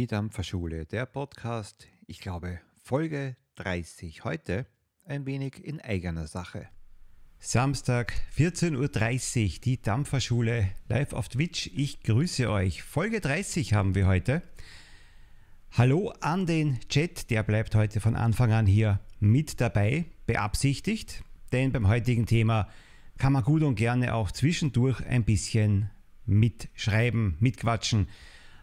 Die Dampferschule, der Podcast, ich glaube Folge 30. Heute ein wenig in eigener Sache. Samstag, 14.30 Uhr, die Dampferschule live auf Twitch. Ich grüße euch. Folge 30 haben wir heute. Hallo an den Chat, der bleibt heute von Anfang an hier mit dabei, beabsichtigt, denn beim heutigen Thema kann man gut und gerne auch zwischendurch ein bisschen mitschreiben, mitquatschen.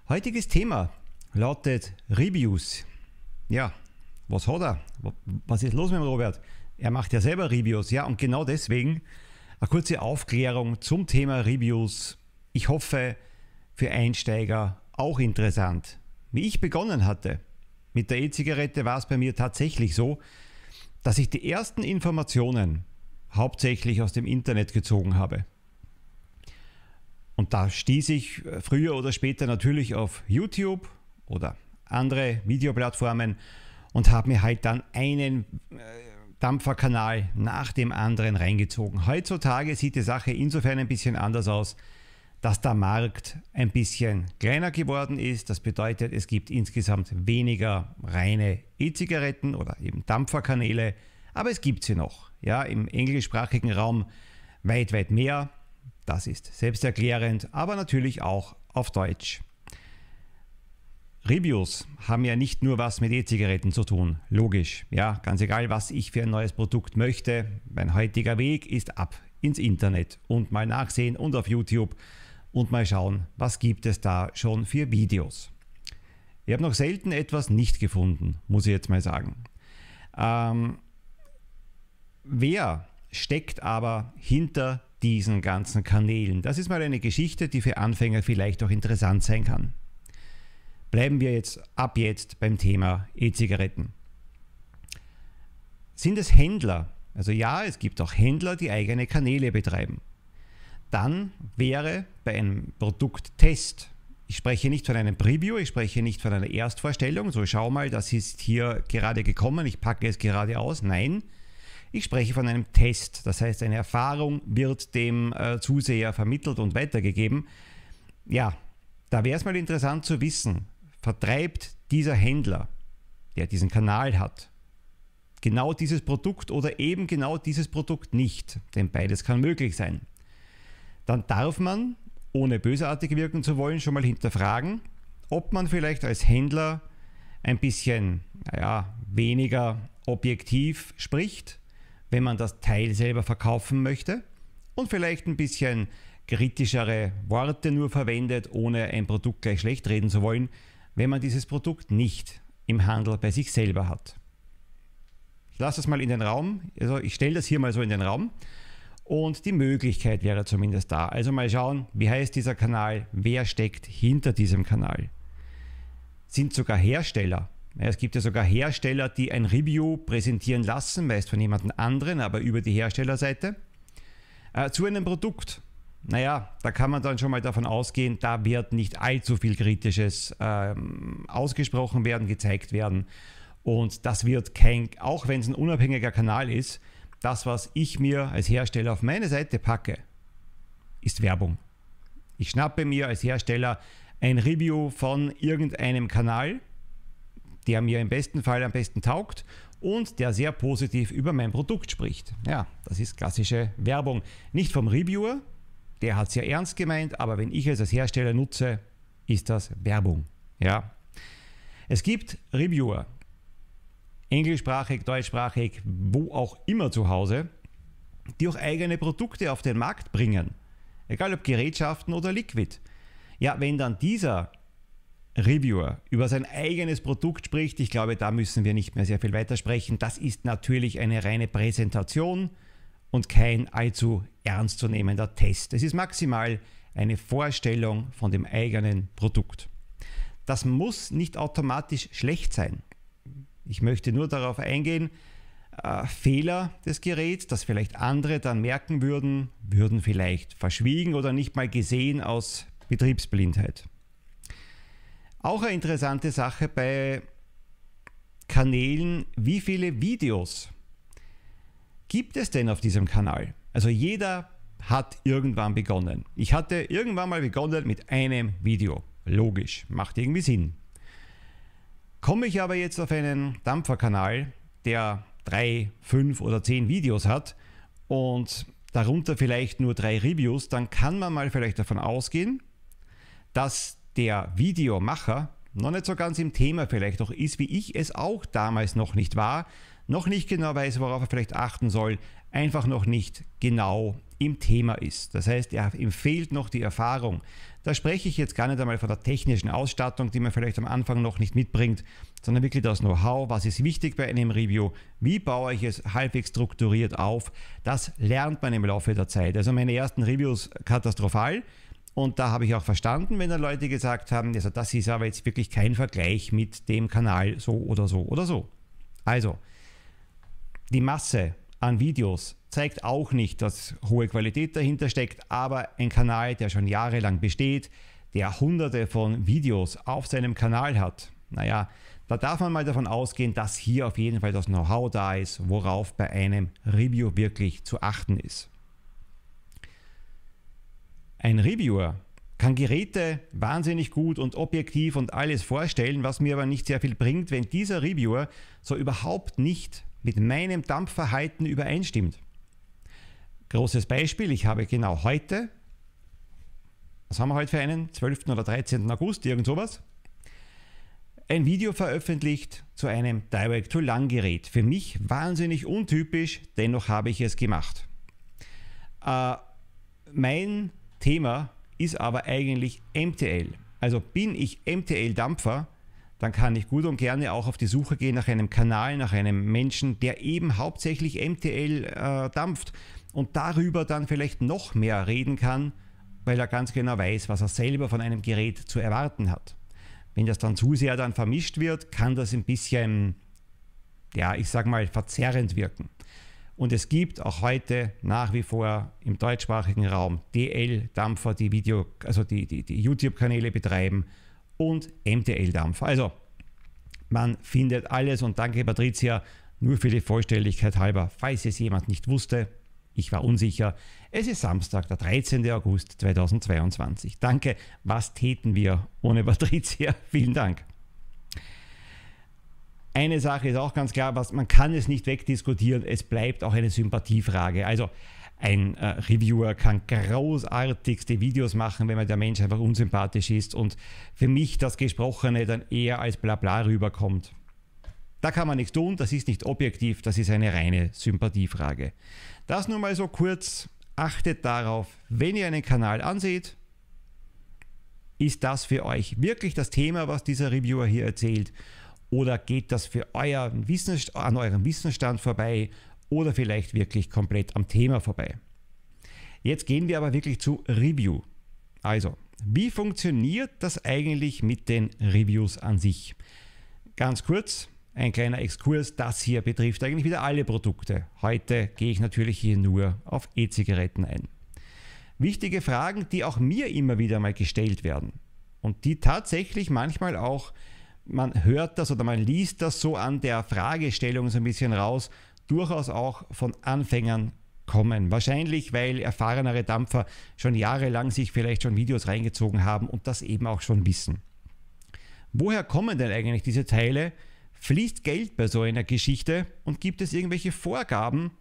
Heutiges Thema lautet Reviews. Ja, was hat er? Was ist los mit dem Robert? Er macht ja selber Reviews. Ja, und genau deswegen eine kurze Aufklärung zum Thema Reviews. Ich hoffe, für Einsteiger auch interessant. Wie ich begonnen hatte mit der E-Zigarette, war es bei mir tatsächlich so, dass ich die ersten Informationen hauptsächlich aus dem Internet gezogen habe. Und da stieß ich früher oder später natürlich auf YouTube oder andere Videoplattformen und habe mir halt dann einen äh, Dampferkanal nach dem anderen reingezogen. Heutzutage sieht die Sache insofern ein bisschen anders aus, dass der Markt ein bisschen kleiner geworden ist. Das bedeutet, es gibt insgesamt weniger reine E-Zigaretten oder eben Dampferkanäle, aber es gibt sie noch. Ja, im englischsprachigen Raum weit, weit mehr. Das ist selbsterklärend, aber natürlich auch auf Deutsch. Reviews haben ja nicht nur was mit E-Zigaretten zu tun, logisch. Ja, ganz egal, was ich für ein neues Produkt möchte. Mein heutiger Weg ist ab ins Internet und mal nachsehen und auf YouTube und mal schauen, was gibt es da schon für Videos. Ich habe noch selten etwas nicht gefunden, muss ich jetzt mal sagen. Ähm, wer steckt aber hinter diesen ganzen Kanälen? Das ist mal eine Geschichte, die für Anfänger vielleicht auch interessant sein kann. Bleiben wir jetzt ab jetzt beim Thema E-Zigaretten. Sind es Händler? Also ja, es gibt auch Händler, die eigene Kanäle betreiben. Dann wäre bei einem Produkttest, ich spreche nicht von einem Preview, ich spreche nicht von einer Erstvorstellung, so schau mal, das ist hier gerade gekommen, ich packe es gerade aus. Nein, ich spreche von einem Test. Das heißt, eine Erfahrung wird dem äh, Zuseher vermittelt und weitergegeben. Ja, da wäre es mal interessant zu wissen, vertreibt dieser Händler, der diesen Kanal hat, genau dieses Produkt oder eben genau dieses Produkt nicht, denn beides kann möglich sein. Dann darf man, ohne bösartig wirken zu wollen, schon mal hinterfragen, ob man vielleicht als Händler ein bisschen naja, weniger objektiv spricht wenn man das Teil selber verkaufen möchte und vielleicht ein bisschen kritischere Worte nur verwendet, ohne ein Produkt gleich schlecht reden zu wollen, wenn man dieses Produkt nicht im Handel bei sich selber hat. Ich lasse das mal in den Raum, also ich stelle das hier mal so in den Raum und die Möglichkeit wäre zumindest da. Also mal schauen, wie heißt dieser Kanal, wer steckt hinter diesem Kanal. Sind sogar Hersteller es gibt ja sogar Hersteller, die ein Review präsentieren lassen, meist von jemand anderen, aber über die Herstellerseite, äh, zu einem Produkt. Naja, da kann man dann schon mal davon ausgehen, da wird nicht allzu viel Kritisches ähm, ausgesprochen werden, gezeigt werden. Und das wird kein, auch wenn es ein unabhängiger Kanal ist, das, was ich mir als Hersteller auf meine Seite packe, ist Werbung. Ich schnappe mir als Hersteller ein Review von irgendeinem Kanal, der mir im besten Fall am besten taugt und der sehr positiv über mein Produkt spricht. Ja, das ist klassische Werbung. Nicht vom Reviewer, der hat es ja ernst gemeint, aber wenn ich es als Hersteller nutze, ist das Werbung. Ja. Es gibt Reviewer, englischsprachig, deutschsprachig, wo auch immer zu Hause, die auch eigene Produkte auf den Markt bringen. Egal ob Gerätschaften oder Liquid. Ja, wenn dann dieser Reviewer über sein eigenes Produkt spricht, ich glaube, da müssen wir nicht mehr sehr viel weiter sprechen. Das ist natürlich eine reine Präsentation und kein allzu ernstzunehmender Test. Es ist maximal eine Vorstellung von dem eigenen Produkt. Das muss nicht automatisch schlecht sein. Ich möchte nur darauf eingehen, äh, Fehler des Geräts, das vielleicht andere dann merken würden, würden vielleicht verschwiegen oder nicht mal gesehen aus Betriebsblindheit. Auch eine interessante Sache bei Kanälen, wie viele Videos gibt es denn auf diesem Kanal? Also jeder hat irgendwann begonnen. Ich hatte irgendwann mal begonnen mit einem Video. Logisch, macht irgendwie Sinn. Komme ich aber jetzt auf einen Dampferkanal, der drei, fünf oder zehn Videos hat und darunter vielleicht nur drei Reviews, dann kann man mal vielleicht davon ausgehen, dass der Videomacher noch nicht so ganz im Thema vielleicht auch ist, wie ich es auch damals noch nicht war, noch nicht genau weiß, worauf er vielleicht achten soll, einfach noch nicht genau im Thema ist. Das heißt, er, ihm fehlt noch die Erfahrung. Da spreche ich jetzt gar nicht einmal von der technischen Ausstattung, die man vielleicht am Anfang noch nicht mitbringt, sondern wirklich das Know-how, was ist wichtig bei einem Review, wie baue ich es halbwegs strukturiert auf. Das lernt man im Laufe der Zeit. Also meine ersten Reviews katastrophal. Und da habe ich auch verstanden, wenn dann Leute gesagt haben, also das ist aber jetzt wirklich kein Vergleich mit dem Kanal so oder so oder so. Also, die Masse an Videos zeigt auch nicht, dass hohe Qualität dahinter steckt, aber ein Kanal, der schon jahrelang besteht, der hunderte von Videos auf seinem Kanal hat, naja, da darf man mal davon ausgehen, dass hier auf jeden Fall das Know-how da ist, worauf bei einem Review wirklich zu achten ist. Ein Reviewer kann Geräte wahnsinnig gut und objektiv und alles vorstellen, was mir aber nicht sehr viel bringt, wenn dieser Reviewer so überhaupt nicht mit meinem Dampfverhalten übereinstimmt. Großes Beispiel, ich habe genau heute, was haben wir heute für einen? 12. oder 13. August, irgend sowas, ein Video veröffentlicht zu einem Direct-to-Lang-Gerät. Für mich wahnsinnig untypisch, dennoch habe ich es gemacht. Äh, mein Thema ist aber eigentlich MTL. Also bin ich MTL-Dampfer, dann kann ich gut und gerne auch auf die Suche gehen nach einem Kanal, nach einem Menschen, der eben hauptsächlich MTL äh, dampft und darüber dann vielleicht noch mehr reden kann, weil er ganz genau weiß, was er selber von einem Gerät zu erwarten hat. Wenn das dann zu sehr dann vermischt wird, kann das ein bisschen, ja, ich sage mal, verzerrend wirken. Und es gibt auch heute nach wie vor im deutschsprachigen Raum DL-Dampfer, die Video, also die, die, die YouTube-Kanäle betreiben und MTL-Dampfer. Also man findet alles und danke Patricia, nur für die Vollständigkeit halber, falls es jemand nicht wusste, ich war unsicher. Es ist Samstag, der 13. August 2022. Danke, was täten wir ohne Patricia? Vielen Dank. Eine Sache ist auch ganz klar, was, man kann es nicht wegdiskutieren, es bleibt auch eine Sympathiefrage. Also ein äh, Reviewer kann großartigste Videos machen, wenn man der Mensch einfach unsympathisch ist und für mich das Gesprochene dann eher als Blabla rüberkommt. Da kann man nichts tun, das ist nicht objektiv, das ist eine reine Sympathiefrage. Das nur mal so kurz. Achtet darauf, wenn ihr einen Kanal anseht, ist das für euch wirklich das Thema, was dieser Reviewer hier erzählt? Oder geht das für euer Wissens an eurem Wissensstand vorbei oder vielleicht wirklich komplett am Thema vorbei? Jetzt gehen wir aber wirklich zu Review. Also, wie funktioniert das eigentlich mit den Reviews an sich? Ganz kurz, ein kleiner Exkurs, das hier betrifft eigentlich wieder alle Produkte. Heute gehe ich natürlich hier nur auf E-Zigaretten ein. Wichtige Fragen, die auch mir immer wieder mal gestellt werden und die tatsächlich manchmal auch man hört das oder man liest das so an der Fragestellung so ein bisschen raus, durchaus auch von Anfängern kommen. Wahrscheinlich, weil erfahrenere Dampfer schon jahrelang sich vielleicht schon Videos reingezogen haben und das eben auch schon wissen. Woher kommen denn eigentlich diese Teile? Fließt Geld bei so einer Geschichte und gibt es irgendwelche Vorgaben,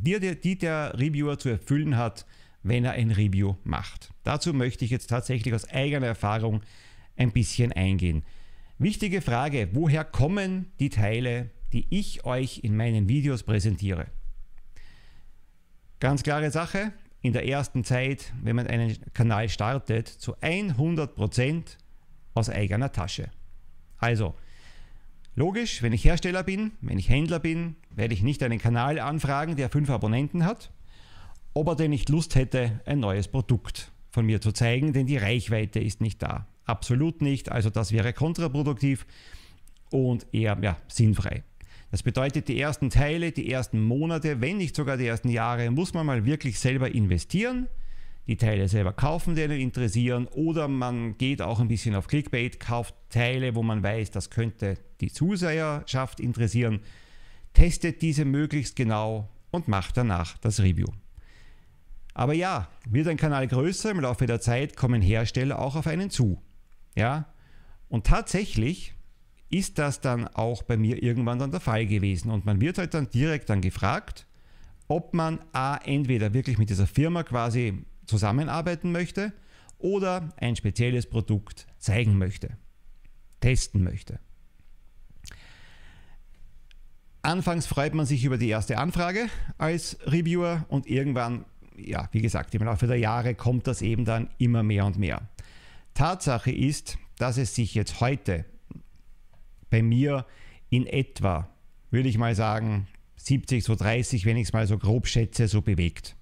die der, die der Reviewer zu erfüllen hat, wenn er ein Review macht? Dazu möchte ich jetzt tatsächlich aus eigener Erfahrung ein bisschen eingehen. Wichtige Frage, woher kommen die Teile, die ich euch in meinen Videos präsentiere? Ganz klare Sache, in der ersten Zeit, wenn man einen Kanal startet, zu 100% aus eigener Tasche. Also, logisch, wenn ich Hersteller bin, wenn ich Händler bin, werde ich nicht einen Kanal anfragen, der fünf Abonnenten hat, ob er denn nicht Lust hätte, ein neues Produkt von mir zu zeigen, denn die Reichweite ist nicht da. Absolut nicht. Also das wäre kontraproduktiv und eher ja, sinnfrei. Das bedeutet, die ersten Teile, die ersten Monate, wenn nicht sogar die ersten Jahre, muss man mal wirklich selber investieren, die Teile selber kaufen, die einen interessieren, oder man geht auch ein bisschen auf Clickbait, kauft Teile, wo man weiß, das könnte die Zuseherschaft interessieren, testet diese möglichst genau und macht danach das Review. Aber ja, wird ein Kanal größer, im Laufe der Zeit kommen Hersteller auch auf einen zu. Ja? Und tatsächlich ist das dann auch bei mir irgendwann dann der Fall gewesen. Und man wird halt dann direkt dann gefragt, ob man A, entweder wirklich mit dieser Firma quasi zusammenarbeiten möchte oder ein spezielles Produkt zeigen möchte, testen möchte. Anfangs freut man sich über die erste Anfrage als Reviewer und irgendwann, ja, wie gesagt, im Laufe der Jahre kommt das eben dann immer mehr und mehr. Tatsache ist, dass es sich jetzt heute bei mir in etwa, würde ich mal sagen, 70, so 30, wenn ich es mal so grob schätze, so bewegt.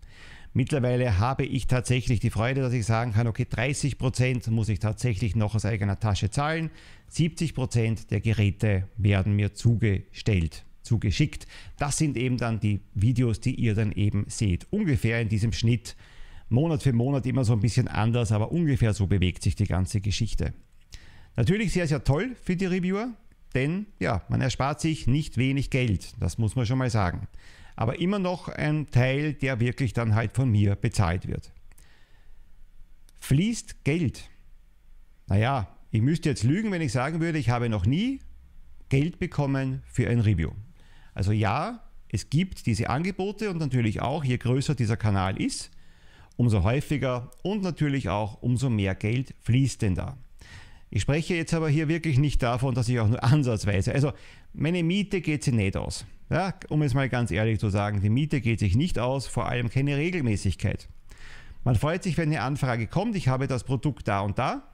Mittlerweile habe ich tatsächlich die Freude, dass ich sagen kann, okay, 30 Prozent muss ich tatsächlich noch aus eigener Tasche zahlen, 70 Prozent der Geräte werden mir zugestellt, zugeschickt. Das sind eben dann die Videos, die ihr dann eben seht. Ungefähr in diesem Schnitt, Monat für Monat immer so ein bisschen anders, aber ungefähr so bewegt sich die ganze Geschichte. Natürlich sehr, sehr toll für die Reviewer, denn ja, man erspart sich nicht wenig Geld, das muss man schon mal sagen aber immer noch ein Teil, der wirklich dann halt von mir bezahlt wird. Fließt Geld? Naja, ich müsste jetzt lügen, wenn ich sagen würde, ich habe noch nie Geld bekommen für ein Review. Also ja, es gibt diese Angebote und natürlich auch, je größer dieser Kanal ist, umso häufiger und natürlich auch umso mehr Geld fließt denn da. Ich spreche jetzt aber hier wirklich nicht davon, dass ich auch nur ansatzweise, also meine Miete geht sie nicht aus. Ja, um es mal ganz ehrlich zu sagen, die Miete geht sich nicht aus, vor allem keine Regelmäßigkeit. Man freut sich, wenn eine Anfrage kommt, ich habe das Produkt da und da.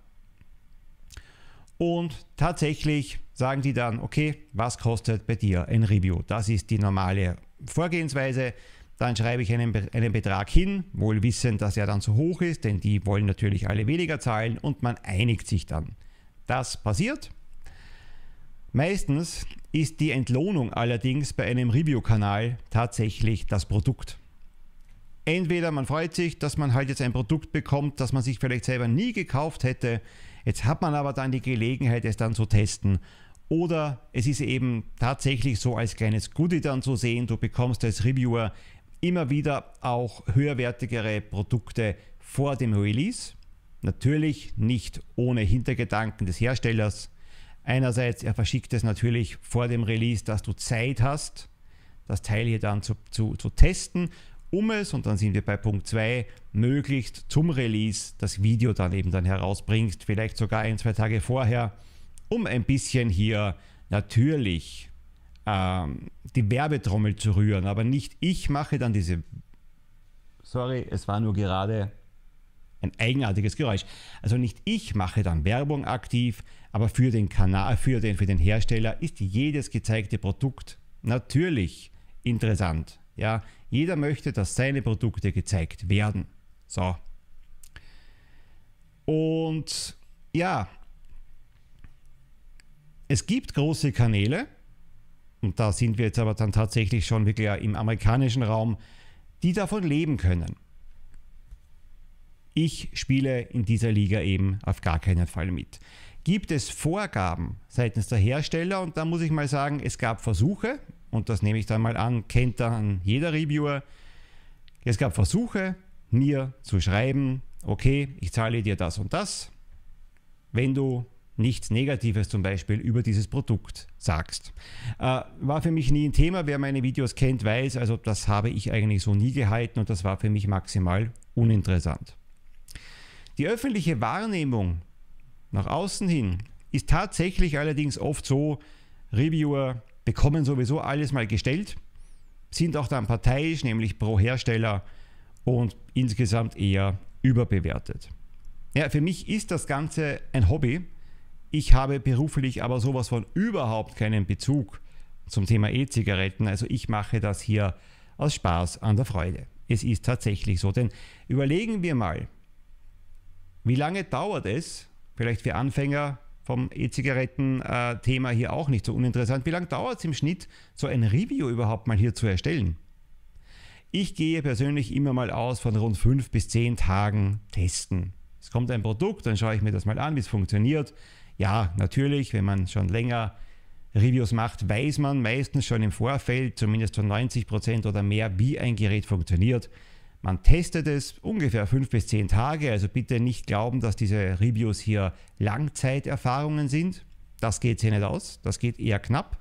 Und tatsächlich sagen die dann, okay, was kostet bei dir ein Review? Das ist die normale Vorgehensweise. Dann schreibe ich einen, einen Betrag hin, wohl wissend, dass er dann zu hoch ist, denn die wollen natürlich alle weniger zahlen und man einigt sich dann. Das passiert. Meistens ist die Entlohnung allerdings bei einem Review-Kanal tatsächlich das Produkt. Entweder man freut sich, dass man halt jetzt ein Produkt bekommt, das man sich vielleicht selber nie gekauft hätte, jetzt hat man aber dann die Gelegenheit, es dann zu testen. Oder es ist eben tatsächlich so als kleines Goodie dann zu sehen, du bekommst als Reviewer immer wieder auch höherwertigere Produkte vor dem Release. Natürlich nicht ohne Hintergedanken des Herstellers, Einerseits, er verschickt es natürlich vor dem Release, dass du Zeit hast, das Teil hier dann zu, zu, zu testen, um es, und dann sind wir bei Punkt 2, möglichst zum Release das Video dann eben dann herausbringst, vielleicht sogar ein, zwei Tage vorher, um ein bisschen hier natürlich ähm, die Werbetrommel zu rühren. Aber nicht ich mache dann diese, sorry, es war nur gerade ein eigenartiges Geräusch. Also nicht ich mache dann Werbung aktiv, aber für den Kanal, für den, für den Hersteller ist jedes gezeigte Produkt natürlich interessant. Ja, jeder möchte, dass seine Produkte gezeigt werden. So. Und ja, es gibt große Kanäle, und da sind wir jetzt aber dann tatsächlich schon wirklich im amerikanischen Raum, die davon leben können. Ich spiele in dieser Liga eben auf gar keinen Fall mit. Gibt es Vorgaben seitens der Hersteller? Und da muss ich mal sagen, es gab Versuche, und das nehme ich dann mal an, kennt dann jeder Reviewer. Es gab Versuche, mir zu schreiben, okay, ich zahle dir das und das, wenn du nichts Negatives zum Beispiel über dieses Produkt sagst. Äh, war für mich nie ein Thema. Wer meine Videos kennt, weiß, also das habe ich eigentlich so nie gehalten und das war für mich maximal uninteressant. Die öffentliche Wahrnehmung nach außen hin ist tatsächlich allerdings oft so, Reviewer bekommen sowieso alles mal gestellt, sind auch dann parteiisch, nämlich pro Hersteller und insgesamt eher überbewertet. Ja, für mich ist das Ganze ein Hobby. Ich habe beruflich aber sowas von überhaupt keinen Bezug zum Thema E-Zigaretten. Also ich mache das hier aus Spaß an der Freude. Es ist tatsächlich so. Denn überlegen wir mal, wie lange dauert es, vielleicht für Anfänger vom E-Zigaretten-Thema hier auch nicht so uninteressant, wie lange dauert es im Schnitt, so ein Review überhaupt mal hier zu erstellen? Ich gehe persönlich immer mal aus von rund fünf bis zehn Tagen testen. Es kommt ein Produkt, dann schaue ich mir das mal an, wie es funktioniert. Ja, natürlich, wenn man schon länger Reviews macht, weiß man meistens schon im Vorfeld, zumindest zu 90 Prozent oder mehr, wie ein Gerät funktioniert. Man testet es ungefähr fünf bis zehn Tage, also bitte nicht glauben, dass diese Reviews hier Langzeiterfahrungen sind. Das geht sich nicht aus. Das geht eher knapp.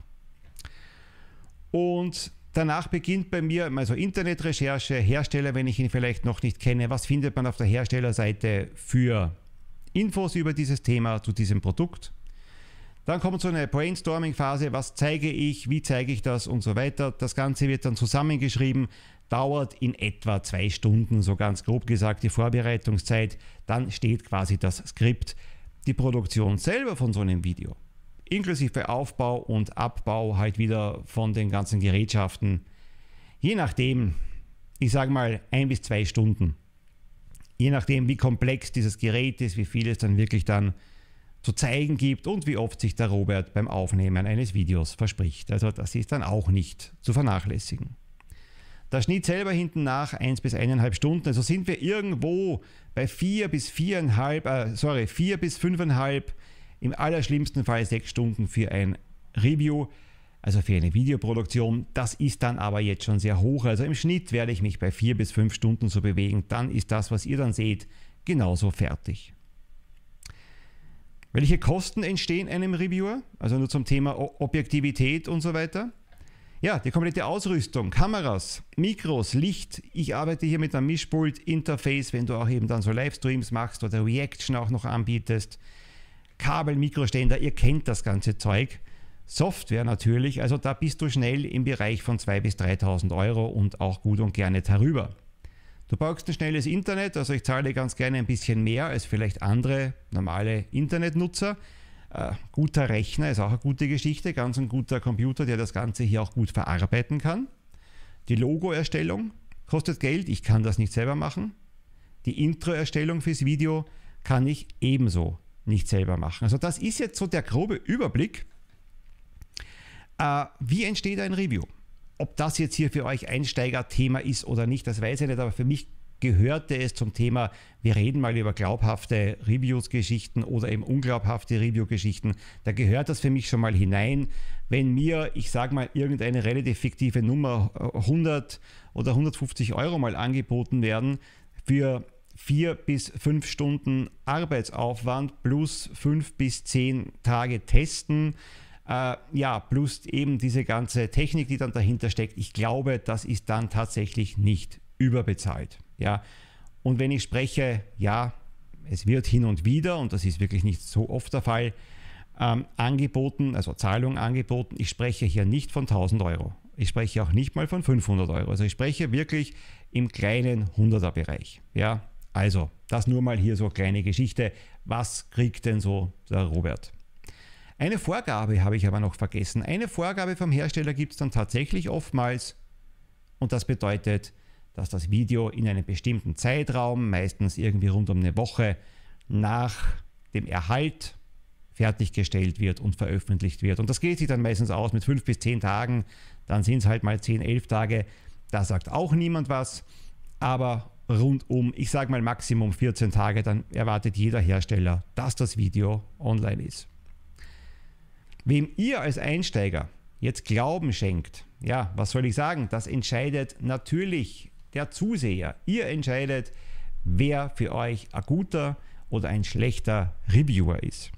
Und danach beginnt bei mir also Internetrecherche, Hersteller, wenn ich ihn vielleicht noch nicht kenne. Was findet man auf der Herstellerseite für Infos über dieses Thema, zu diesem Produkt? Dann kommt so eine Brainstorming-Phase, was zeige ich, wie zeige ich das und so weiter. Das Ganze wird dann zusammengeschrieben, dauert in etwa zwei Stunden, so ganz grob gesagt, die Vorbereitungszeit. Dann steht quasi das Skript, die Produktion selber von so einem Video, inklusive Aufbau und Abbau halt wieder von den ganzen Gerätschaften. Je nachdem, ich sage mal ein bis zwei Stunden. Je nachdem, wie komplex dieses Gerät ist, wie viel es dann wirklich dann zu zeigen gibt und wie oft sich der Robert beim Aufnehmen eines Videos verspricht. Also das ist dann auch nicht zu vernachlässigen. Der Schnitt selber hinten nach 1 bis 1,5 Stunden. Also sind wir irgendwo bei 4 bis 4,5, äh, sorry, 4 bis 5,5, im allerschlimmsten Fall 6 Stunden für ein Review, also für eine Videoproduktion. Das ist dann aber jetzt schon sehr hoch. Also im Schnitt werde ich mich bei 4 bis 5 Stunden so bewegen. Dann ist das, was ihr dann seht, genauso fertig. Welche Kosten entstehen einem Reviewer? Also nur zum Thema Objektivität und so weiter. Ja, die komplette Ausrüstung, Kameras, Mikros, Licht. Ich arbeite hier mit einem Mischpult, Interface, wenn du auch eben dann so Livestreams machst oder Reaction auch noch anbietest. Kabel, Mikroständer, ihr kennt das ganze Zeug. Software natürlich, also da bist du schnell im Bereich von 2.000 bis 3.000 Euro und auch gut und gerne darüber. Du brauchst ein schnelles Internet, also ich zahle ganz gerne ein bisschen mehr als vielleicht andere normale Internetnutzer. Äh, guter Rechner ist auch eine gute Geschichte, ganz ein guter Computer, der das Ganze hier auch gut verarbeiten kann. Die Logo-Erstellung kostet Geld, ich kann das nicht selber machen. Die Intro-Erstellung fürs Video kann ich ebenso nicht selber machen. Also das ist jetzt so der grobe Überblick. Äh, wie entsteht ein Review? Ob das jetzt hier für euch Einsteiger-Thema ist oder nicht, das weiß ich nicht, aber für mich gehörte es zum Thema, wir reden mal über glaubhafte Reviews-Geschichten oder eben unglaubhafte Review-Geschichten. Da gehört das für mich schon mal hinein. Wenn mir, ich sage mal, irgendeine relativ fiktive Nummer 100 oder 150 Euro mal angeboten werden für vier bis fünf Stunden Arbeitsaufwand plus fünf bis zehn Tage Testen, äh, ja, plus eben diese ganze Technik, die dann dahinter steckt. Ich glaube, das ist dann tatsächlich nicht überbezahlt. Ja, und wenn ich spreche, ja, es wird hin und wieder, und das ist wirklich nicht so oft der Fall, ähm, angeboten, also Zahlung angeboten. Ich spreche hier nicht von 1000 Euro. Ich spreche auch nicht mal von 500 Euro. Also ich spreche wirklich im kleinen 100er Bereich. Ja, also das nur mal hier so eine kleine Geschichte. Was kriegt denn so der Robert? Eine Vorgabe habe ich aber noch vergessen. Eine Vorgabe vom Hersteller gibt es dann tatsächlich oftmals und das bedeutet, dass das Video in einem bestimmten Zeitraum, meistens irgendwie rund um eine Woche nach dem Erhalt fertiggestellt wird und veröffentlicht wird. Und das geht sich dann meistens aus mit fünf bis zehn Tagen, dann sind es halt mal zehn, elf Tage. Da sagt auch niemand was, aber rundum, ich sage mal Maximum 14 Tage, dann erwartet jeder Hersteller, dass das Video online ist. Wem ihr als Einsteiger jetzt Glauben schenkt, ja, was soll ich sagen? Das entscheidet natürlich der Zuseher. Ihr entscheidet, wer für euch ein guter oder ein schlechter Reviewer ist.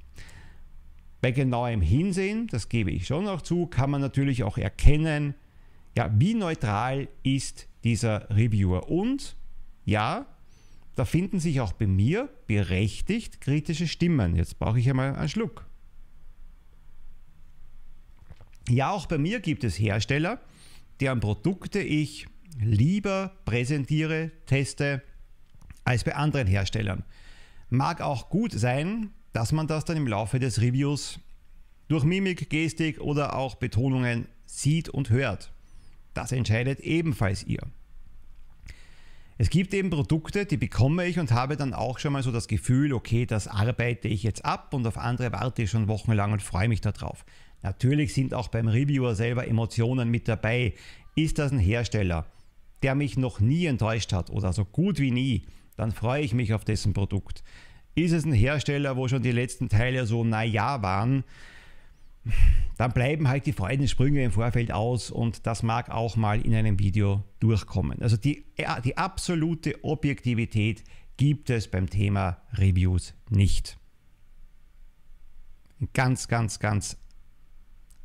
Bei genauem Hinsehen, das gebe ich schon noch zu, kann man natürlich auch erkennen, ja, wie neutral ist dieser Reviewer. Und ja, da finden sich auch bei mir berechtigt kritische Stimmen. Jetzt brauche ich einmal einen Schluck. Ja, auch bei mir gibt es Hersteller, deren Produkte ich lieber präsentiere, teste, als bei anderen Herstellern. Mag auch gut sein, dass man das dann im Laufe des Reviews durch Mimik, Gestik oder auch Betonungen sieht und hört. Das entscheidet ebenfalls ihr. Es gibt eben Produkte, die bekomme ich und habe dann auch schon mal so das Gefühl, okay, das arbeite ich jetzt ab und auf andere warte ich schon wochenlang und freue mich darauf. Natürlich sind auch beim Reviewer selber Emotionen mit dabei. Ist das ein Hersteller, der mich noch nie enttäuscht hat oder so gut wie nie, dann freue ich mich auf dessen Produkt. Ist es ein Hersteller, wo schon die letzten Teile so naja waren, dann bleiben halt die Freudensprünge im Vorfeld aus und das mag auch mal in einem Video durchkommen. Also die, die absolute Objektivität gibt es beim Thema Reviews nicht. In ganz, ganz, ganz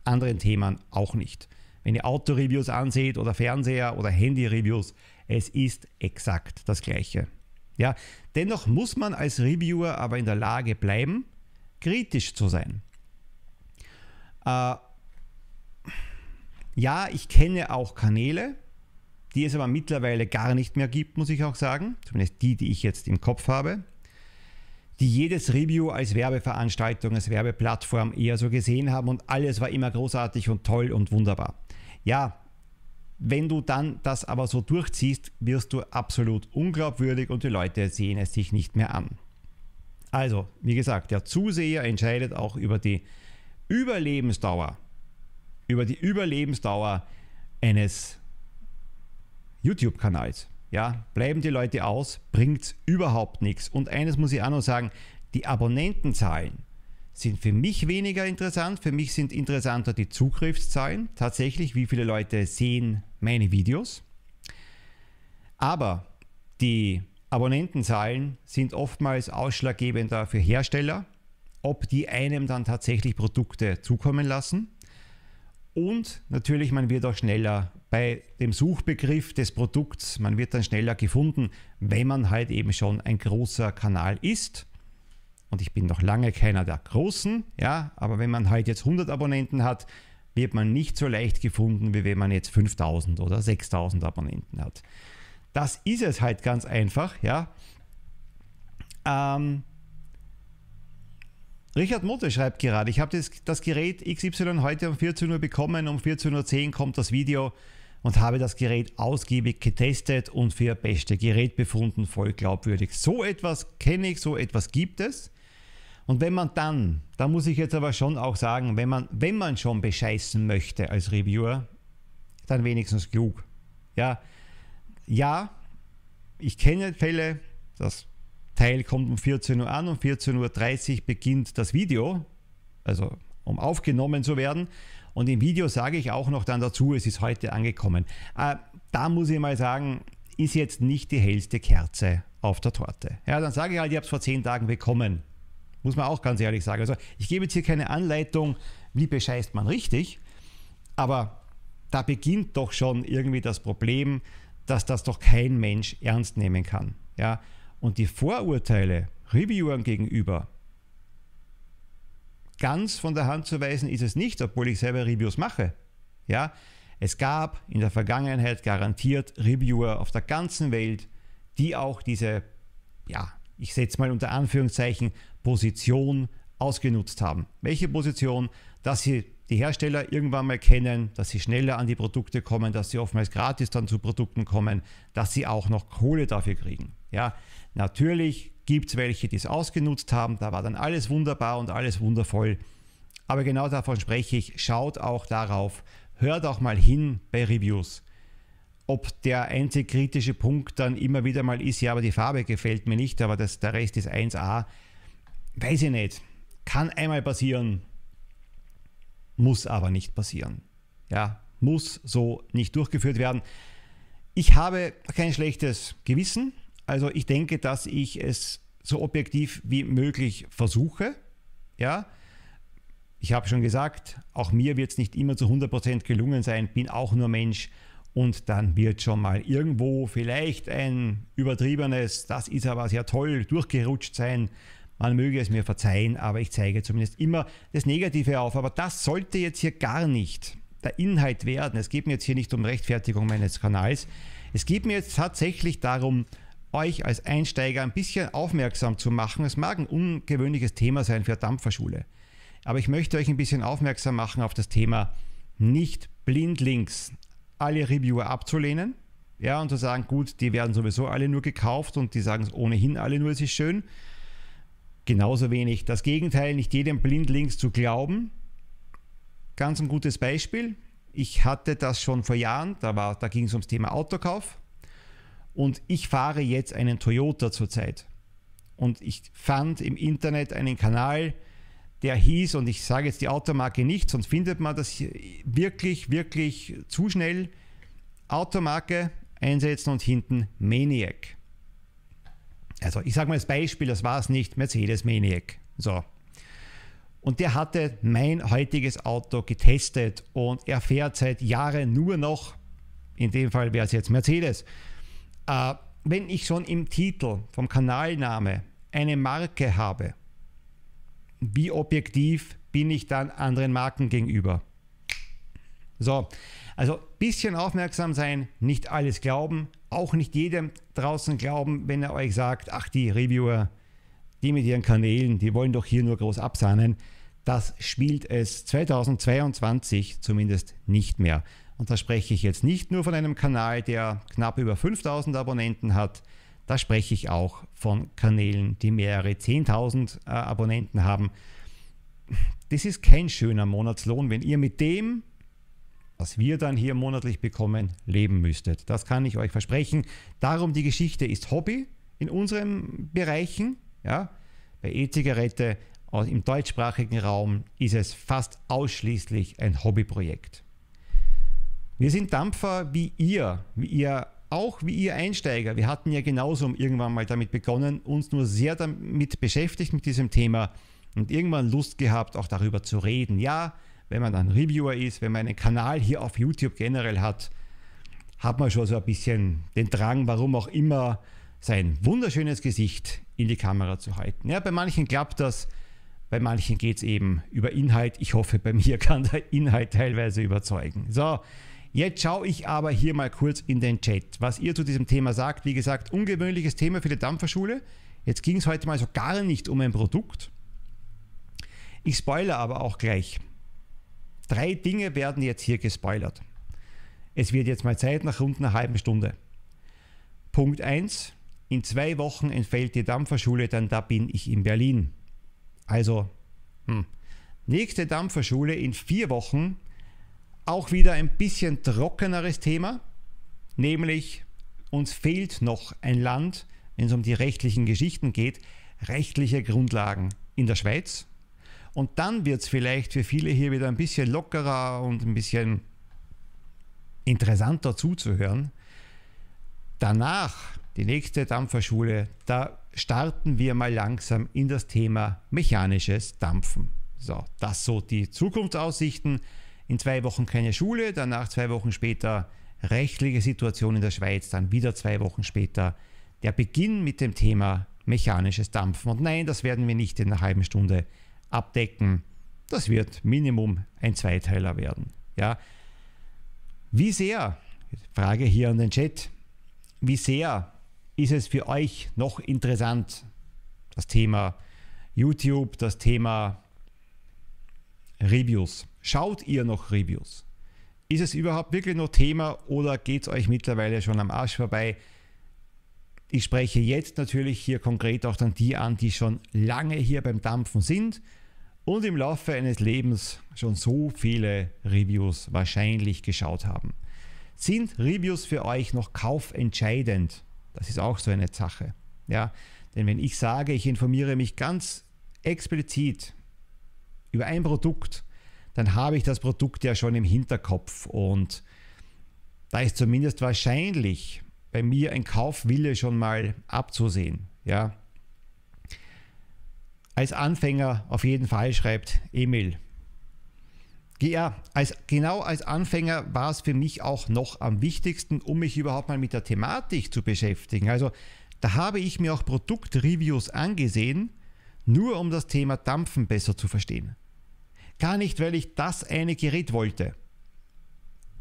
anderen Themen auch nicht. Wenn ihr Autoreviews anseht oder Fernseher oder Handy-Reviews, es ist exakt das Gleiche. Ja, dennoch muss man als Reviewer aber in der Lage bleiben, kritisch zu sein. Äh, ja, ich kenne auch Kanäle, die es aber mittlerweile gar nicht mehr gibt, muss ich auch sagen. Zumindest die, die ich jetzt im Kopf habe. Die jedes Review als Werbeveranstaltung, als Werbeplattform eher so gesehen haben und alles war immer großartig und toll und wunderbar. Ja, wenn du dann das aber so durchziehst, wirst du absolut unglaubwürdig und die Leute sehen es sich nicht mehr an. Also, wie gesagt, der Zuseher entscheidet auch über die Überlebensdauer, über die Überlebensdauer eines YouTube-Kanals. Ja, bleiben die Leute aus, bringt überhaupt nichts. Und eines muss ich auch noch sagen, die Abonnentenzahlen sind für mich weniger interessant. Für mich sind interessanter die Zugriffszahlen. Tatsächlich, wie viele Leute sehen meine Videos. Aber die Abonnentenzahlen sind oftmals ausschlaggebender für Hersteller, ob die einem dann tatsächlich Produkte zukommen lassen. Und natürlich, man wird auch schneller bei dem Suchbegriff des Produkts, man wird dann schneller gefunden, wenn man halt eben schon ein großer Kanal ist. Und ich bin noch lange keiner der Großen, ja, aber wenn man halt jetzt 100 Abonnenten hat, wird man nicht so leicht gefunden, wie wenn man jetzt 5000 oder 6000 Abonnenten hat. Das ist es halt ganz einfach, ja. Ähm, Richard Motte schreibt gerade, ich habe das, das, Gerät XY heute um 14 Uhr bekommen, um 14.10 Uhr kommt das Video und habe das Gerät ausgiebig getestet und für beste Gerät befunden, voll glaubwürdig. So etwas kenne ich, so etwas gibt es. Und wenn man dann, da muss ich jetzt aber schon auch sagen, wenn man, wenn man schon bescheißen möchte als Reviewer, dann wenigstens klug. Ja, ja, ich kenne Fälle, das Teil kommt um 14 Uhr an, um 14.30 Uhr beginnt das Video, also um aufgenommen zu werden. Und im Video sage ich auch noch dann dazu, es ist heute angekommen. Äh, da muss ich mal sagen, ist jetzt nicht die hellste Kerze auf der Torte. Ja, dann sage ich halt, ich habe es vor zehn Tagen bekommen. Muss man auch ganz ehrlich sagen. Also ich gebe jetzt hier keine Anleitung, wie bescheißt man richtig, aber da beginnt doch schon irgendwie das Problem, dass das doch kein Mensch ernst nehmen kann. Ja, und die Vorurteile Reviewern gegenüber ganz von der Hand zu weisen ist es nicht, obwohl ich selber Reviews mache. Ja, es gab in der Vergangenheit garantiert Reviewer auf der ganzen Welt, die auch diese, ja, ich setze mal unter Anführungszeichen, Position ausgenutzt haben. Welche Position? Dass sie die Hersteller irgendwann mal kennen, dass sie schneller an die Produkte kommen, dass sie oftmals gratis dann zu Produkten kommen, dass sie auch noch Kohle dafür kriegen. Ja, Natürlich gibt es welche, die es ausgenutzt haben, da war dann alles wunderbar und alles wundervoll. Aber genau davon spreche ich, schaut auch darauf, hört auch mal hin bei Reviews. Ob der einzig kritische Punkt dann immer wieder mal ist, ja, aber die Farbe gefällt mir nicht, aber das, der Rest ist 1a, weiß ich nicht. Kann einmal passieren, muss aber nicht passieren. Ja, muss so nicht durchgeführt werden. Ich habe kein schlechtes Gewissen, also ich denke, dass ich es so objektiv wie möglich versuche. Ja, ich habe schon gesagt, auch mir wird es nicht immer zu 100% gelungen sein, bin auch nur Mensch und dann wird schon mal irgendwo vielleicht ein übertriebenes, das ist aber sehr toll, durchgerutscht sein. Man möge es mir verzeihen, aber ich zeige zumindest immer das Negative auf. Aber das sollte jetzt hier gar nicht der Inhalt werden. Es geht mir jetzt hier nicht um Rechtfertigung meines Kanals. Es geht mir jetzt tatsächlich darum, euch als Einsteiger ein bisschen aufmerksam zu machen. Es mag ein ungewöhnliches Thema sein für Dampferschule, aber ich möchte euch ein bisschen aufmerksam machen auf das Thema nicht blindlings alle Reviewer abzulehnen. Ja, und zu sagen, gut, die werden sowieso alle nur gekauft und die sagen es ohnehin alle nur, es ist schön. Genauso wenig das Gegenteil, nicht jedem blindlings zu glauben. Ganz ein gutes Beispiel. Ich hatte das schon vor Jahren, da, da ging es ums Thema Autokauf. Und ich fahre jetzt einen Toyota zurzeit. Und ich fand im Internet einen Kanal, der hieß, und ich sage jetzt die Automarke nicht, sonst findet man das wirklich, wirklich zu schnell. Automarke einsetzen und hinten Maniac. Also ich sage mal als Beispiel, das war es nicht, Mercedes Maniac. So. Und der hatte mein heutiges Auto getestet und er fährt seit Jahren nur noch, in dem Fall wäre es jetzt Mercedes. Äh, wenn ich schon im Titel vom Kanalname eine Marke habe, wie objektiv bin ich dann anderen Marken gegenüber? So, also bisschen aufmerksam sein, nicht alles glauben, auch nicht jedem draußen glauben, wenn er euch sagt, ach die Reviewer, die mit ihren Kanälen, die wollen doch hier nur groß absahnen. Das spielt es 2022 zumindest nicht mehr. Und da spreche ich jetzt nicht nur von einem Kanal, der knapp über 5000 Abonnenten hat, da spreche ich auch von Kanälen, die mehrere 10.000 äh, Abonnenten haben. Das ist kein schöner Monatslohn, wenn ihr mit dem, was wir dann hier monatlich bekommen, leben müsstet. Das kann ich euch versprechen. Darum die Geschichte ist Hobby in unseren Bereichen. Ja? Bei E-Zigarette im deutschsprachigen Raum ist es fast ausschließlich ein Hobbyprojekt. Wir sind Dampfer wie ihr, wie ihr auch wie ihr Einsteiger. Wir hatten ja genauso irgendwann mal damit begonnen, uns nur sehr damit beschäftigt mit diesem Thema und irgendwann Lust gehabt, auch darüber zu reden. Ja, wenn man dann Reviewer ist, wenn man einen Kanal hier auf YouTube generell hat, hat man schon so ein bisschen den Drang, warum auch immer, sein wunderschönes Gesicht in die Kamera zu halten. Ja, bei manchen klappt das, bei manchen geht es eben über Inhalt. Ich hoffe, bei mir kann der Inhalt teilweise überzeugen. So, Jetzt schaue ich aber hier mal kurz in den Chat, was ihr zu diesem Thema sagt. Wie gesagt, ungewöhnliches Thema für die Dampferschule. Jetzt ging es heute mal so gar nicht um ein Produkt. Ich spoilere aber auch gleich. Drei Dinge werden jetzt hier gespoilert. Es wird jetzt mal Zeit nach rund einer halben Stunde. Punkt 1. In zwei Wochen entfällt die Dampferschule, dann da bin ich in Berlin. Also, hm. nächste Dampferschule in vier Wochen auch wieder ein bisschen trockeneres Thema, nämlich uns fehlt noch ein Land, wenn es um die rechtlichen Geschichten geht, rechtliche Grundlagen in der Schweiz. Und dann wird es vielleicht für viele hier wieder ein bisschen lockerer und ein bisschen interessanter zuzuhören. Danach, die nächste Dampferschule, da starten wir mal langsam in das Thema mechanisches Dampfen. So, das so die Zukunftsaussichten in zwei Wochen keine Schule, danach zwei Wochen später rechtliche Situation in der Schweiz, dann wieder zwei Wochen später der Beginn mit dem Thema mechanisches Dampfen. Und nein, das werden wir nicht in einer halben Stunde abdecken. Das wird Minimum ein Zweiteiler werden. Ja. Wie sehr, Frage hier an den Chat, wie sehr ist es für euch noch interessant, das Thema YouTube, das Thema Reviews? Schaut ihr noch Reviews? Ist es überhaupt wirklich noch Thema oder geht es euch mittlerweile schon am Arsch vorbei? Ich spreche jetzt natürlich hier konkret auch dann die an, die schon lange hier beim Dampfen sind und im Laufe eines Lebens schon so viele Reviews wahrscheinlich geschaut haben. Sind Reviews für euch noch kaufentscheidend? Das ist auch so eine Sache. Ja, denn wenn ich sage, ich informiere mich ganz explizit über ein Produkt, dann habe ich das Produkt ja schon im Hinterkopf und da ist zumindest wahrscheinlich bei mir ein Kaufwille schon mal abzusehen. Ja. Als Anfänger auf jeden Fall schreibt Emil. Ja, als, genau als Anfänger war es für mich auch noch am wichtigsten, um mich überhaupt mal mit der Thematik zu beschäftigen. Also da habe ich mir auch Produktreviews angesehen, nur um das Thema Dampfen besser zu verstehen. Gar nicht, weil ich das eine Gerät wollte.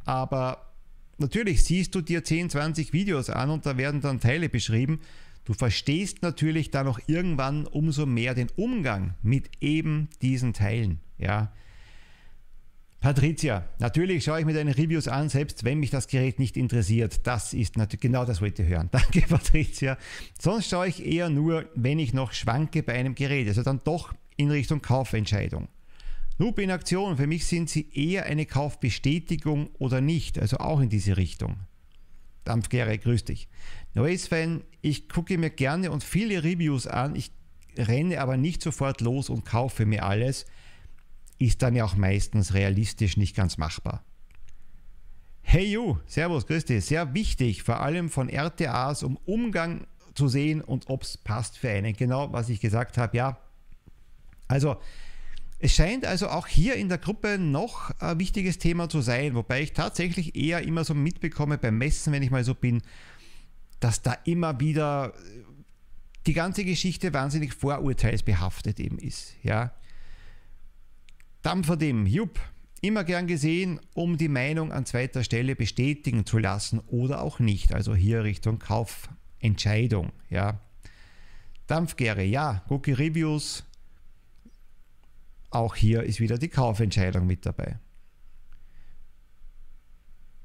Aber natürlich siehst du dir 10, 20 Videos an und da werden dann Teile beschrieben. Du verstehst natürlich dann auch irgendwann umso mehr den Umgang mit eben diesen Teilen. Ja. Patricia, natürlich schaue ich mir deine Reviews an, selbst wenn mich das Gerät nicht interessiert. Das ist natürlich genau das wollte ich hören. Danke, Patricia. Sonst schaue ich eher nur, wenn ich noch schwanke bei einem Gerät. Also dann doch in Richtung Kaufentscheidung. Noob in Aktion, für mich sind sie eher eine Kaufbestätigung oder nicht, also auch in diese Richtung. Dampfgere, grüß dich. Noise-Fan, ich gucke mir gerne und viele Reviews an, ich renne aber nicht sofort los und kaufe mir alles, ist dann ja auch meistens realistisch nicht ganz machbar. Hey you, Servus, dich. Sehr wichtig, vor allem von RTAs, um Umgang zu sehen und ob es passt für einen. Genau, was ich gesagt habe, ja. Also, Es scheint also auch hier in der Gruppe noch ein wichtiges Thema zu sein, wobei ich tatsächlich eher immer so mitbekomme beim Messen, wenn ich mal so bin, dass da immer wieder die ganze Geschichte wahnsinnig vorurteilsbehaftet eben ist. Ja. Dampfer dem, jupp, immer gern gesehen, um die Meinung an zweiter Stelle bestätigen zu lassen oder auch nicht. Also hier Richtung Kaufentscheidung. Ja. Dampfgäre, ja, Cookie Reviews. Auch hier ist wieder die Kaufentscheidung mit dabei.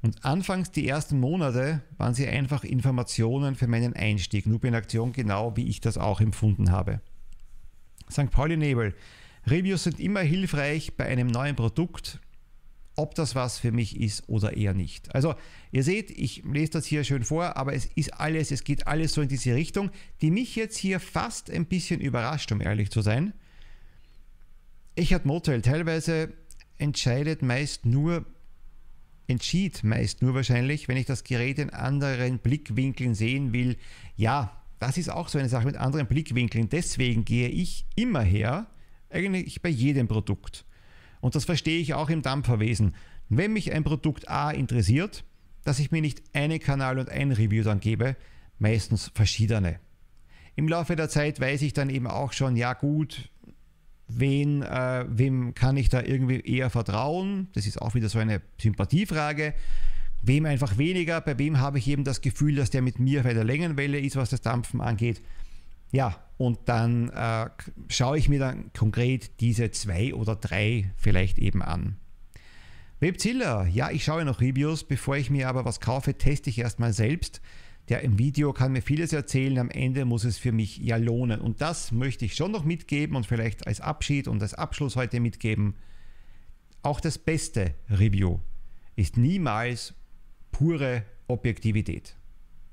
Und anfangs die ersten Monate waren sie einfach Informationen für meinen Einstieg. Noob in Aktion, genau wie ich das auch empfunden habe. St. Pauli Nebel. Reviews sind immer hilfreich bei einem neuen Produkt, ob das was für mich ist oder eher nicht. Also ihr seht, ich lese das hier schön vor, aber es ist alles, es geht alles so in diese Richtung, die mich jetzt hier fast ein bisschen überrascht, um ehrlich zu sein. Ich hatte Motel teilweise entscheidet meist nur entschied meist nur wahrscheinlich, wenn ich das Gerät in anderen Blickwinkeln sehen will. Ja, das ist auch so eine Sache mit anderen Blickwinkeln. Deswegen gehe ich immer her, eigentlich bei jedem Produkt. Und das verstehe ich auch im Dampferwesen. Wenn mich ein Produkt A interessiert, dass ich mir nicht einen Kanal und ein Review dann gebe, meistens verschiedene. Im Laufe der Zeit weiß ich dann eben auch schon, ja gut, wen, äh, wem kann ich da irgendwie eher vertrauen? Das ist auch wieder so eine Sympathiefrage. Wem einfach weniger? Bei wem habe ich eben das Gefühl, dass der mit mir bei der Längenwelle ist, was das Dampfen angeht? Ja, und dann äh, schaue ich mir dann konkret diese zwei oder drei vielleicht eben an. Webzilla, ja, ich schaue noch Reviews, bevor ich mir aber was kaufe, teste ich erstmal selbst der im Video kann mir vieles erzählen, am Ende muss es für mich ja lohnen. Und das möchte ich schon noch mitgeben und vielleicht als Abschied und als Abschluss heute mitgeben. Auch das beste Review ist niemals pure Objektivität.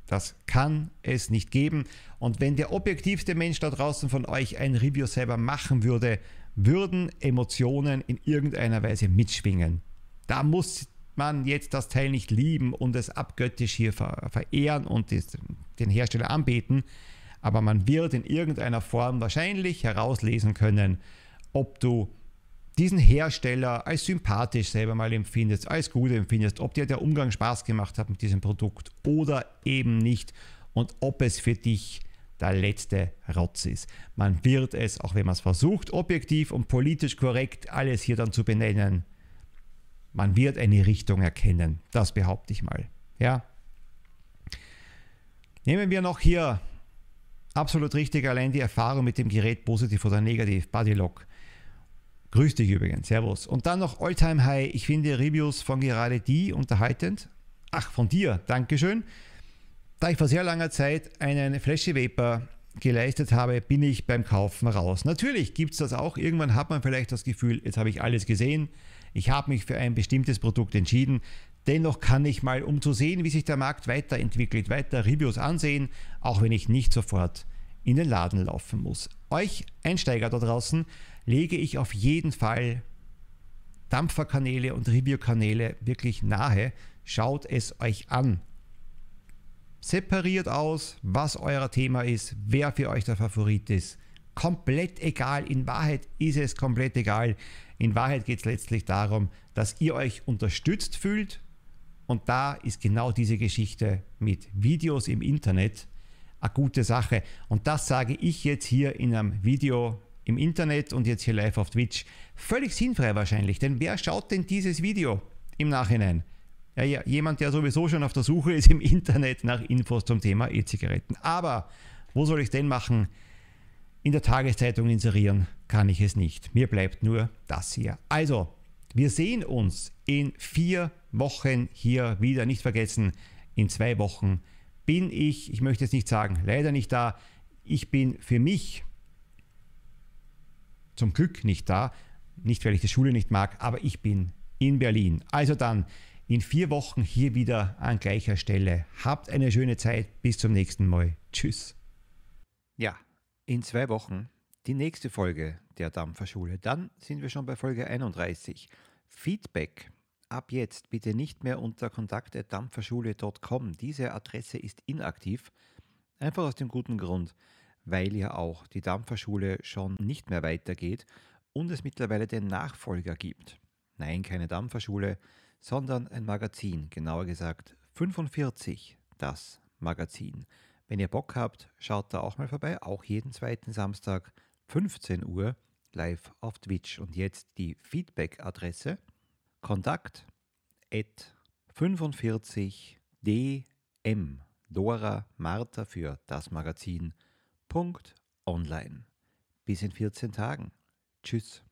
Das kann es nicht geben. Und wenn der objektivste Mensch da draußen von euch ein Review selber machen würde, würden Emotionen in irgendeiner Weise mitschwingen. Da muss man jetzt das Teil nicht lieben und es abgöttisch hier verehren und den Hersteller anbeten, aber man wird in irgendeiner Form wahrscheinlich herauslesen können, ob du diesen Hersteller als sympathisch selber mal empfindest, als gut empfindest, ob dir der Umgang Spaß gemacht hat mit diesem Produkt oder eben nicht und ob es für dich der letzte Rotz ist. Man wird es, auch wenn man es versucht, objektiv und politisch korrekt alles hier dann zu benennen, man wird eine Richtung erkennen. Das behaupte ich mal. Ja. Nehmen wir noch hier absolut richtig allein die Erfahrung mit dem Gerät positiv oder negativ. Bodylock. Grüß dich übrigens. Servus. Und dann noch Alltime High. Ich finde Reviews von gerade die unterhaltend. Ach, von dir. Dankeschön. Da ich vor sehr langer Zeit einen Flashy Vapor geleistet habe, bin ich beim Kaufen raus. Natürlich gibt es das auch. Irgendwann hat man vielleicht das Gefühl, jetzt habe ich alles gesehen ich habe mich für ein bestimmtes Produkt entschieden. Dennoch kann ich mal, um zu sehen, wie sich der Markt weiterentwickelt, weiter Reviews ansehen, auch wenn ich nicht sofort in den Laden laufen muss. Euch Einsteiger da draußen lege ich auf jeden Fall Dampferkanäle und Reviewkanäle wirklich nahe. Schaut es euch an. Separiert aus, was euer Thema ist, wer für euch der Favorit ist. Komplett egal. In Wahrheit ist es komplett egal. In Wahrheit geht es letztlich darum, dass ihr euch unterstützt fühlt. Und da ist genau diese Geschichte mit Videos im Internet eine gute Sache. Und das sage ich jetzt hier in einem Video im Internet und jetzt hier live auf Twitch. Völlig sinnfrei wahrscheinlich, denn wer schaut denn dieses Video im Nachhinein? Ja, ja, jemand, der sowieso schon auf der Suche ist im Internet nach Infos zum Thema E-Zigaretten. Aber wo soll ich denn machen? In der Tageszeitung inserieren kann ich es nicht. Mir bleibt nur das hier. Also, wir sehen uns in vier Wochen hier wieder. Nicht vergessen, in zwei Wochen bin ich, ich möchte jetzt nicht sagen, leider nicht da. Ich bin für mich zum Glück nicht da. Nicht, weil ich die Schule nicht mag, aber ich bin in Berlin. Also dann in vier Wochen hier wieder an gleicher Stelle. Habt eine schöne Zeit. Bis zum nächsten Mal. Tschüss. Ja, in zwei Wochen die nächste Folge der Dampferschule. Dann sind wir schon bei Folge 31. Feedback. Ab jetzt bitte nicht mehr unter kontakt.dampferschule.com. Diese Adresse ist inaktiv. Einfach aus dem guten Grund, weil ja auch die Dampferschule schon nicht mehr weitergeht und es mittlerweile den Nachfolger gibt. Nein, keine Dampferschule, sondern ein Magazin, genauer gesagt 45, das Magazin. Wenn ihr Bock habt, schaut da auch mal vorbei, auch jeden zweiten Samstag 15 Uhr live auf Twitch. Und jetzt die Feedback-Adresse kontakt at 45 dm Dora Martha für das Magazin. Punkt online. Bis in 14 Tagen. Tschüss.